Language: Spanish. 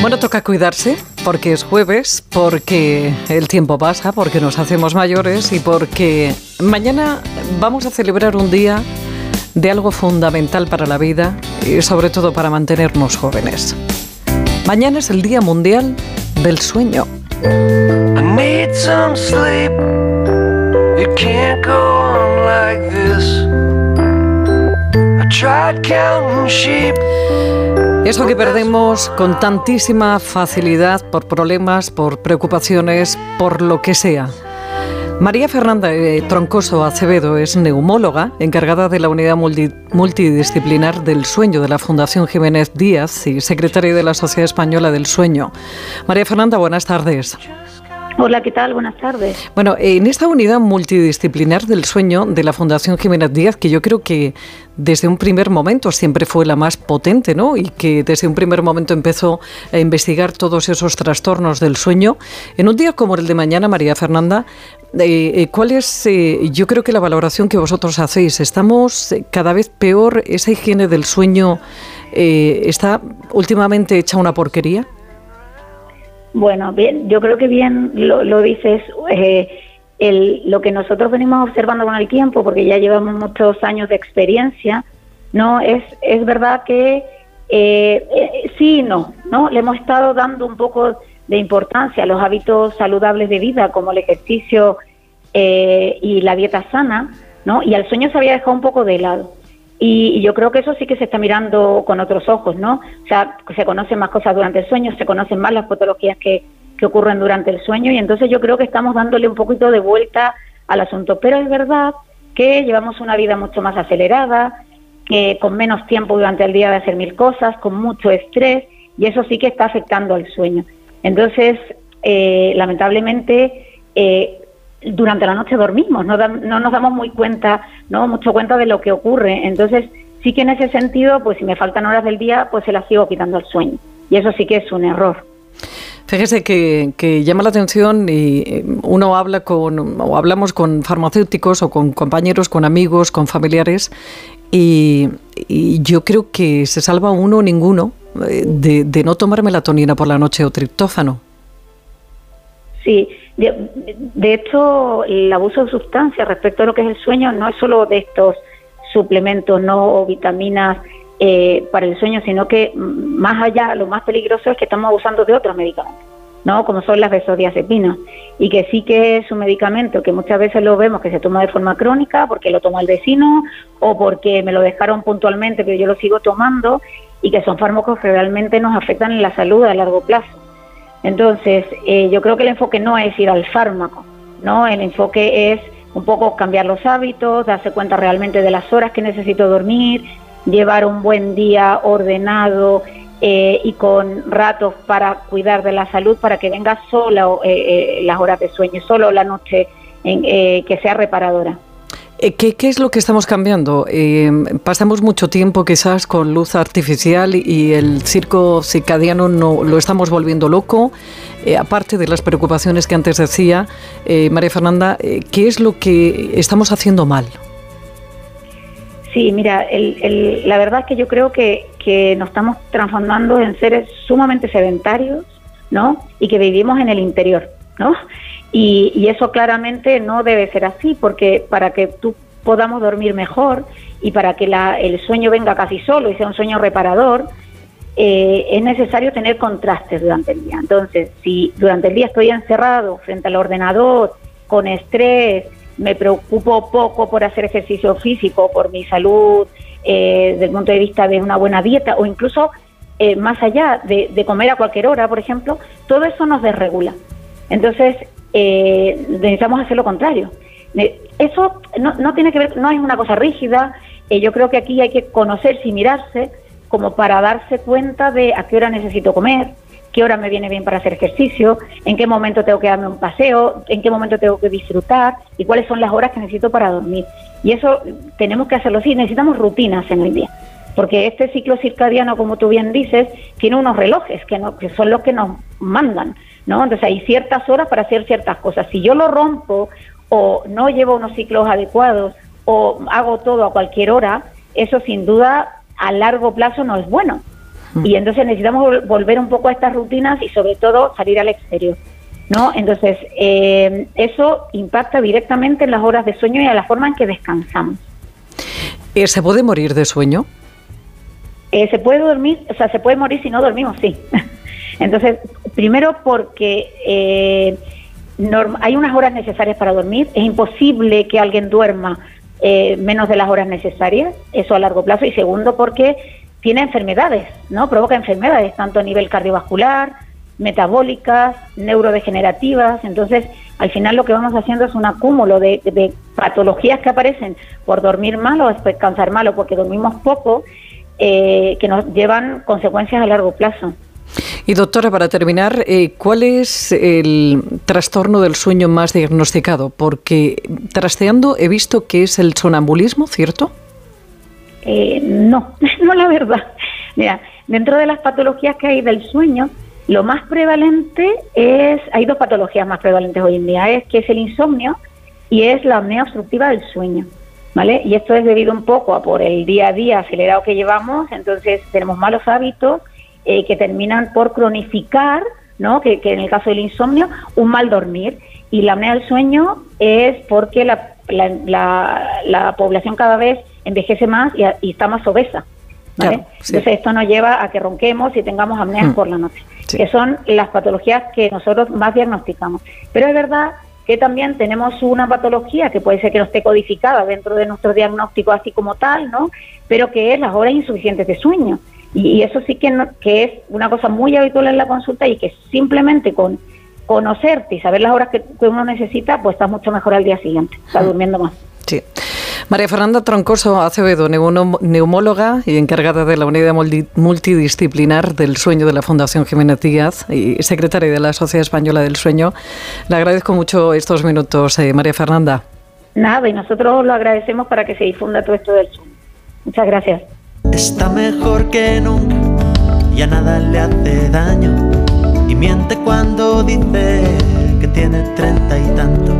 Bueno, toca cuidarse porque es jueves, porque el tiempo pasa, porque nos hacemos mayores y porque mañana vamos a celebrar un día de algo fundamental para la vida y sobre todo para mantenernos jóvenes. Mañana es el Día Mundial del Sueño. Eso que perdemos con tantísima facilidad por problemas, por preocupaciones, por lo que sea. María Fernanda eh, Troncoso Acevedo es neumóloga, encargada de la unidad multidisciplinar del sueño de la Fundación Jiménez Díaz y secretaria de la Sociedad Española del Sueño. María Fernanda, buenas tardes. Hola, ¿qué tal? Buenas tardes. Bueno, en esta unidad multidisciplinar del sueño de la Fundación Jiménez Díaz, que yo creo que desde un primer momento siempre fue la más potente, ¿no? Y que desde un primer momento empezó a investigar todos esos trastornos del sueño. En un día como el de mañana, María Fernanda, eh, eh, ¿cuál es, eh, yo creo que la valoración que vosotros hacéis? ¿Estamos cada vez peor? ¿Esa higiene del sueño está últimamente hecha una porquería? Bueno, bien, yo creo que bien lo, dices. Eh, lo que nosotros venimos observando con el tiempo, porque ya llevamos muchos años de experiencia, no es es verdad que eh, eh, sí y no, no le hemos estado dando un poco de importancia a los hábitos saludables de vida, como el ejercicio y la dieta sana, no y al sueño se había dejado un poco de lado. Y, yo creo que eso sí que se está mirando con otros ojos, ¿no? O sea, se conocen más cosas durante el sueño, se conocen más las patologías que, que ocurren durante el sueño y entonces yo creo que estamos dándole un poquito de vuelta al asunto. Pero es verdad que llevamos una vida mucho más acelerada, que con menos tiempo durante el día de hacer mil cosas, con mucho estrés y eso sí que está afectando al sueño. Entonces, eh, lamentablemente, eh, durante la noche dormimos, no, no nos damos muy cuenta, no mucho cuenta de lo que ocurre. Entonces, sí que en ese sentido, pues si me faltan horas del día, pues se las sigo quitando al sueño. Y eso sí que es un error. Fíjese que, llama la atención y eh, uno habla con, o hablamos con farmacéuticos o con compañeros, con amigos, con familiares, y, yo creo que se salva uno o ninguno eh, de, de no tomar melatonina por la noche o triptófano. Sí, de, hecho, el abuso de sustancias respecto a lo que es el sueño no es solo de estos suplementos no o vitaminas eh, para el sueño, sino que más allá, lo más peligroso es que estamos abusando de otros medicamentos, ¿no? Como son las benzodiazepinas, y que sí que es un medicamento que muchas veces lo vemos que se toma de forma crónica porque lo toma el vecino o porque me lo dejaron puntualmente, pero yo lo sigo tomando, y que son fármacos que realmente nos afectan en la salud a largo plazo. Entonces, eh, yo creo que el enfoque no es ir al fármaco, ¿no? El enfoque es un poco cambiar los hábitos, darse cuenta realmente de las horas que necesito dormir, llevar un buen día ordenado eh, y con ratos para cuidar de la salud, para que venga sola eh, las horas de sueño, solo la noche en, que sea reparadora. Eh, ¿Qué, es lo que estamos cambiando? Eh, pasamos mucho tiempo quizás con luz artificial y el circo circadiano no, lo estamos volviendo loco. Eh, aparte de las preocupaciones que antes decía, María Fernanda, ¿qué es lo que estamos haciendo mal? Sí, mira, la verdad es que yo creo que, que nos estamos transformando en seres sumamente sedentarios, ¿no? Y que vivimos en el interior, ¿no? Y, eso claramente no debe ser así, porque para que tú podamos dormir mejor y para que el sueño venga casi solo y sea un sueño reparador, eh, es necesario tener contrastes durante el día. Entonces, si durante el día estoy encerrado frente al ordenador, con estrés, me preocupo poco por hacer ejercicio físico, por mi salud, eh, desde el punto de vista de una buena dieta o incluso eh, más allá de, de comer a cualquier hora, por ejemplo, todo eso nos desregula. Entonces, eh, necesitamos hacer lo contrario. Eso no, no, tiene que ver, no es una cosa rígida. Eh, yo creo que aquí hay que conocerse y mirarse como para darse cuenta de a qué hora necesito comer, qué hora me viene bien para hacer ejercicio, en qué momento tengo que darme un paseo, en qué momento tengo que disfrutar y cuáles son las horas que necesito para dormir. Y eso tenemos que hacerlo así, necesitamos rutinas en el día. Porque este ciclo circadiano, como tú bien dices, tiene unos relojes que, no, que son los que nos mandan. ¿No? Entonces hay ciertas horas para hacer ciertas cosas. Si yo lo rompo o no llevo unos ciclos adecuados o hago todo a cualquier hora, eso sin duda a largo plazo no es bueno. Mm. Y entonces necesitamos volver un poco a estas rutinas y sobre todo salir al exterior. ¿no? Entonces, eh, eso impacta directamente en las horas de sueño y en la forma en que descansamos. Eh, ¿Se puede morir de sueño? Eh, se puede dormir, o sea, se puede morir si no dormimos, sí. Entonces, primero porque hay unas horas necesarias para dormir, es imposible que alguien duerma menos de las horas necesarias, eso a largo plazo, y segundo porque tiene enfermedades, ¿no? Provoca enfermedades, tanto a nivel cardiovascular, metabólicas, neurodegenerativas. Entonces, al final lo que vamos haciendo es un acúmulo de, patologías que aparecen por dormir mal o descansar mal o porque dormimos poco, eh, que nos llevan consecuencias a largo plazo. Y doctora, para terminar, eh, ¿cuál es el trastorno del sueño más diagnosticado? Porque trasteando he visto que es el sonambulismo, ¿cierto? Eh, no, no la verdad. Mira, dentro de las patologías que hay del sueño, lo más prevalente es, hay dos patologías más prevalentes hoy en día, es que es el insomnio y es la apnea obstructiva del sueño, ¿vale? Y esto es debido un poco a por el día a día acelerado que llevamos, entonces tenemos malos hábitos eh, que terminan por cronificar, ¿no? Que, en el caso del insomnio, un mal dormir. Y la apnea del sueño es porque la, la, población cada vez envejece más y, y está más obesa. ¿vale? Entonces esto nos lleva a que ronquemos y tengamos apneas mm. por la noche, que son las patologías que nosotros más diagnosticamos. Pero es verdad que también tenemos una patología que puede ser que no esté codificada dentro de nuestro diagnóstico así como tal, ¿no? Pero que es las horas insuficientes de sueño. Y, eso sí que, que es una cosa muy habitual en la consulta y que simplemente con conocerte y saber las horas que, uno necesita, pues estás mucho mejor al día siguiente, está durmiendo más. Sí. María Fernanda Troncoso Acevedo, neumóloga y encargada de la unidad multidisciplinar del sueño de la Fundación Jiménez Díaz y secretaria de la Sociedad Española del Sueño. Le agradezco mucho estos minutos, eh, María Fernanda. Nada, y nosotros lo agradecemos para que se difunda todo esto del sueño. Muchas gracias. Está mejor que nunca, ya nada le hace daño y miente cuando dice que tiene treinta y tantos.